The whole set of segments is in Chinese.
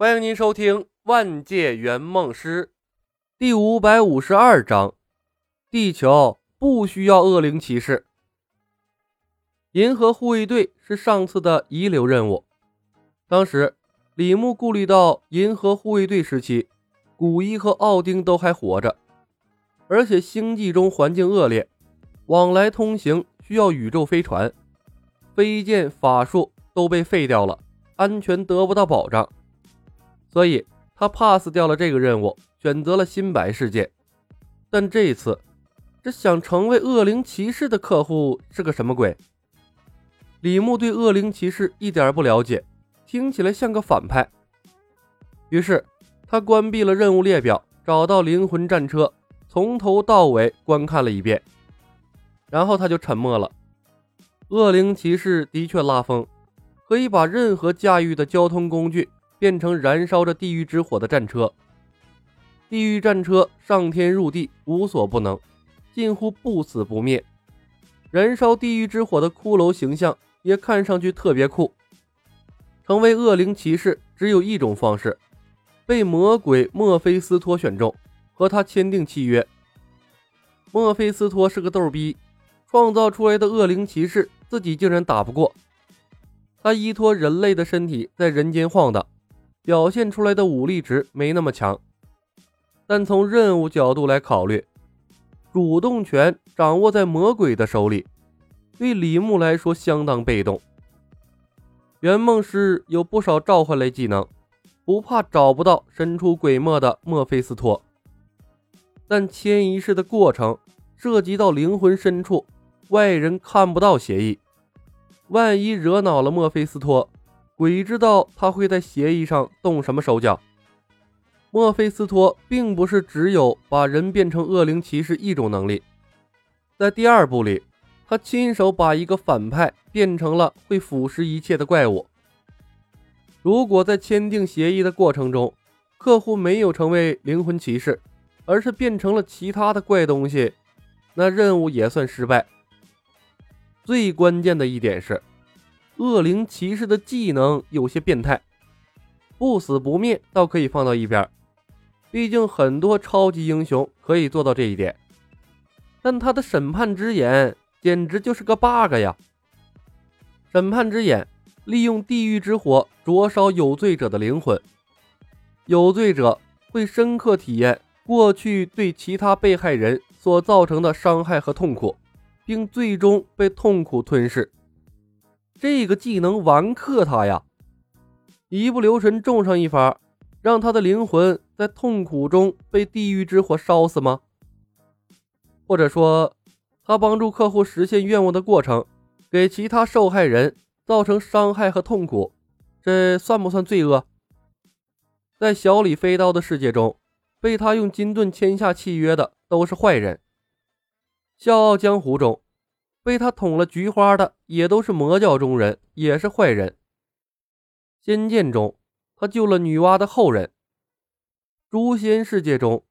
欢迎您收听《万界圆梦师》第五百五十二章：地球不需要恶灵骑士。银河护卫队是上次的遗留任务。当时李牧顾虑到银河护卫队时期，古一和奥丁都还活着，而且星际中环境恶劣，往来通行需要宇宙飞船，飞剑法术都被废掉了，安全得不到保障。所以他 pass 掉了这个任务，选择了新白世界。但这一次，这想成为恶灵骑士的客户是个什么鬼？李牧对恶灵骑士一点不了解，听起来像个反派。于是他关闭了任务列表，找到灵魂战车，从头到尾观看了一遍，然后他就沉默了。恶灵骑士的确拉风，可以把任何驾驭的交通工具。变成燃烧着地狱之火的战车，地狱战车上天入地无所不能，近乎不死不灭。燃烧地狱之火的骷髅形象也看上去特别酷。成为恶灵骑士只有一种方式：被魔鬼墨菲斯托选中，和他签订契约。墨菲斯托是个逗逼，创造出来的恶灵骑士自己竟然打不过。他依托人类的身体在人间晃荡。表现出来的武力值没那么强，但从任务角度来考虑，主动权掌握在魔鬼的手里，对李牧来说相当被动。圆梦师有不少召唤类技能，不怕找不到神出鬼没的墨菲斯托，但迁移式的过程涉及到灵魂深处，外人看不到协议，万一惹恼了墨菲斯托。鬼知道他会在协议上动什么手脚。墨菲斯托并不是只有把人变成恶灵骑士一种能力，在第二部里，他亲手把一个反派变成了会腐蚀一切的怪物。如果在签订协议的过程中，客户没有成为灵魂骑士，而是变成了其他的怪东西，那任务也算失败。最关键的一点是。恶灵骑士的技能有些变态，不死不灭倒可以放到一边，毕竟很多超级英雄可以做到这一点。但他的审判之眼简直就是个 bug 呀！审判之眼利用地狱之火灼烧有罪者的灵魂，有罪者会深刻体验过去对其他被害人所造成的伤害和痛苦，并最终被痛苦吞噬。这个技能完克他呀！一不留神中上一发，让他的灵魂在痛苦中被地狱之火烧死吗？或者说，他帮助客户实现愿望的过程，给其他受害人造成伤害和痛苦，这算不算罪恶？在小李飞刀的世界中，被他用金盾签下契约的都是坏人。笑傲江湖中。被他捅了菊花的也都是魔教中人，也是坏人。仙剑中，他救了女娲的后人。诛仙世界中，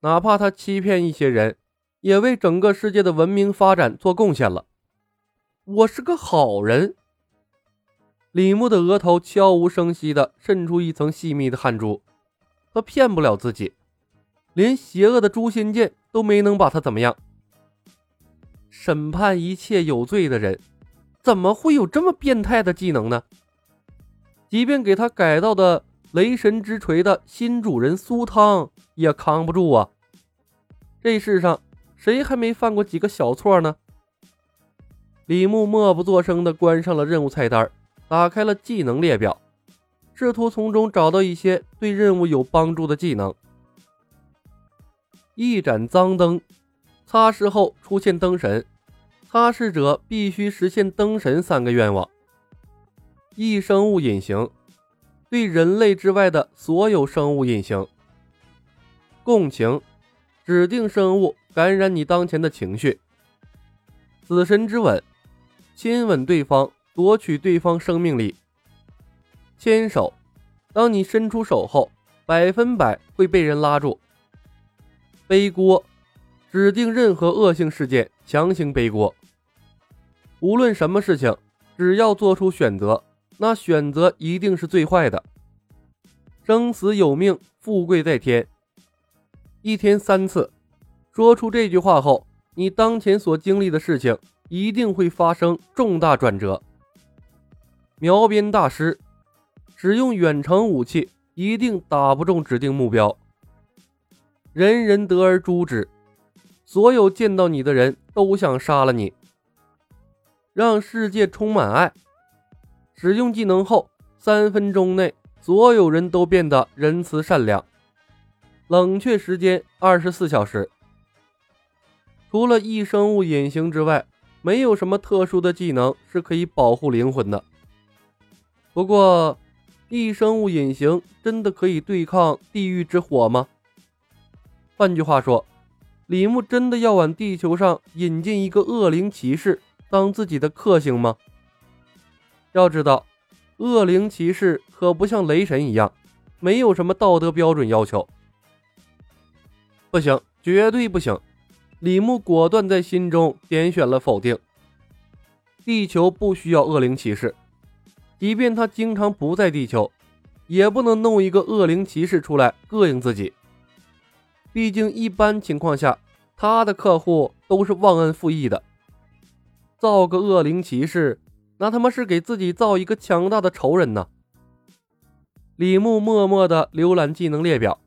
哪怕他欺骗一些人，也为整个世界的文明发展做贡献了。我是个好人。李牧的额头悄无声息地渗出一层细密的汗珠。他骗不了自己，连邪恶的诛仙剑都没能把他怎么样。审判一切有罪的人，怎么会有这么变态的技能呢？即便给他改造的雷神之锤的新主人苏汤也扛不住啊！这世上谁还没犯过几个小错呢？李牧默不作声地关上了任务菜单，打开了技能列表，试图从中找到一些对任务有帮助的技能。一盏脏灯。擦拭后出现灯神，擦拭者必须实现灯神三个愿望。异生物隐形，对人类之外的所有生物隐形。共情，指定生物感染你当前的情绪。死神之吻，亲吻对方夺取对方生命力。牵手，当你伸出手后，百分百会被人拉住。背锅。指定任何恶性事件，强行背锅。无论什么事情，只要做出选择，那选择一定是最坏的。生死有命，富贵在天。一天三次，说出这句话后，你当前所经历的事情一定会发生重大转折。描边大师使用远程武器，一定打不中指定目标。人人得而诛之，所有见到你的人都想杀了你。让世界充满爱。使用技能后，三分钟内所有人都变得仁慈善良。冷却时间二十四小时。除了异生物隐形之外，没有什么特殊的技能是可以保护灵魂的。不过，异生物隐形真的可以对抗地狱之火吗？换句话说，李牧真的要往地球上引进一个恶灵骑士当自己的克星吗？要知道，恶灵骑士可不像雷神一样，没有什么道德标准要求。不行，绝对不行！李牧果断在心中点选了否定。地球不需要恶灵骑士，即便他经常不在地球，也不能弄一个恶灵骑士出来膈应自己。毕竟，一般情况下，他的客户都是忘恩负义的。造个恶灵骑士，那他妈是给自己造一个强大的仇人呢。李牧默默的浏览技能列表，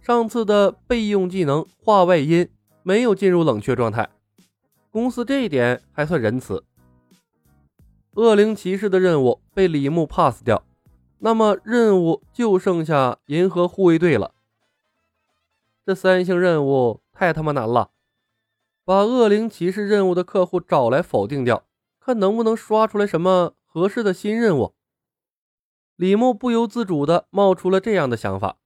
上次的备用技能化外音没有进入冷却状态，公司这一点还算仁慈。恶灵骑士的任务被李牧 pass 掉，那么任务就剩下银河护卫队了。这三星任务太他妈难了，把恶灵骑士任务的客户找来否定掉，看能不能刷出来什么合适的新任务。李牧不由自主的冒出了这样的想法，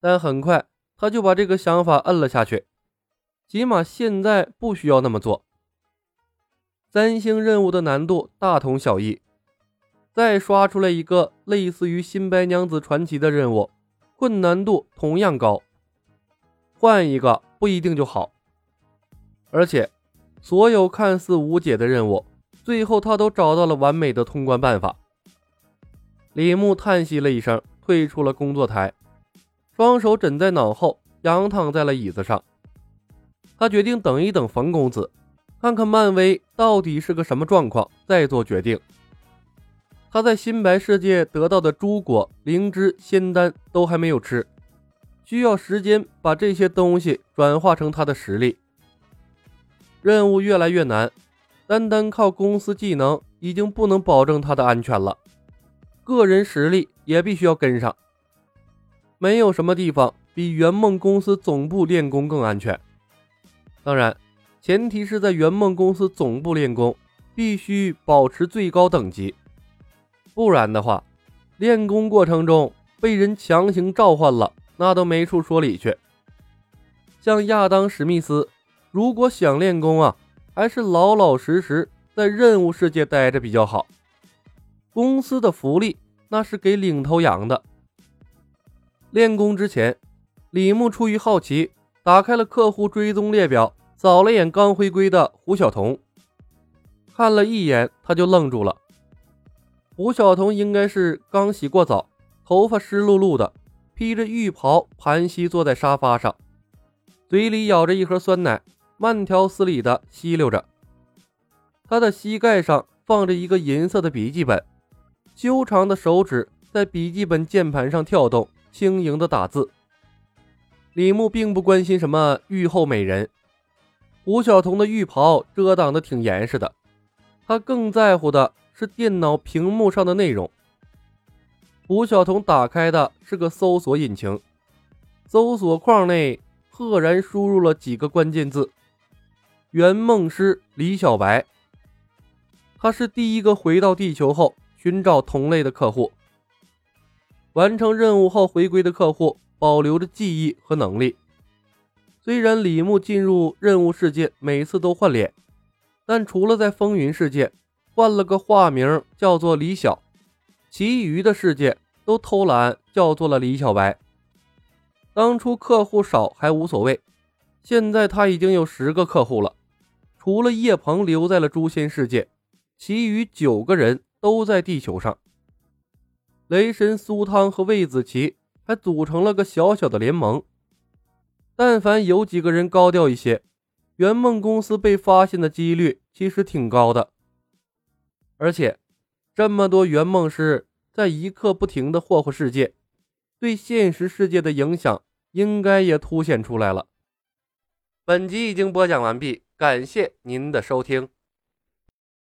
但很快他就把这个想法摁了下去，起码现在不需要那么做。三星任务的难度大同小异，再刷出来一个类似于《新白娘子传奇》的任务，困难度同样高。换一个不一定就好，而且所有看似无解的任务，最后他都找到了完美的通关办法。李牧叹息了一声，退出了工作台，双手枕在脑后，仰躺在了椅子上。他决定等一等冯公子，看看漫威到底是个什么状况，再做决定。他在新白世界得到的朱果、灵芝、仙丹都还没有吃。需要时间把这些东西转化成他的实力。任务越来越难，单单靠公司技能已经不能保证他的安全了，个人实力也必须要跟上。没有什么地方比圆梦公司总部练功更安全。当然，前提是在圆梦公司总部练功必须保持最高等级，不然的话，练功过程中被人强行召唤了。那都没处说理去。像亚当·史密斯，如果想练功啊，还是老老实实在任务世界待着比较好。公司的福利那是给领头羊的。练功之前，李牧出于好奇，打开了客户追踪列表，扫了眼刚回归的胡晓彤。看了一眼，他就愣住了。胡晓彤应该是刚洗过澡，头发湿漉漉的。披着浴袍，盘膝坐在沙发上，嘴里咬着一盒酸奶，慢条斯理地吸溜着。他的膝盖上放着一个银色的笔记本，修长的手指在笔记本键盘上跳动，轻盈地打字。李牧并不关心什么浴后美人，胡晓彤的浴袍遮挡的挺严实的，他更在乎的是电脑屏幕上的内容。吴晓彤打开的是个搜索引擎，搜索框内赫然输入了几个关键字：“圆梦师李小白。”他是第一个回到地球后寻找同类的客户。完成任务后回归的客户保留着记忆和能力。虽然李牧进入任务世界每次都换脸，但除了在风云世界换了个化名叫做李晓。其余的世界都偷懒，叫做了李小白。当初客户少还无所谓，现在他已经有十个客户了，除了叶鹏留在了诛仙世界，其余九个人都在地球上。雷神苏汤和魏子琪还组成了个小小的联盟。但凡有几个人高调一些，圆梦公司被发现的几率其实挺高的。而且，这么多圆梦师在一刻不停的霍霍世界，对现实世界的影响应该也凸显出来了。本集已经播讲完毕，感谢您的收听。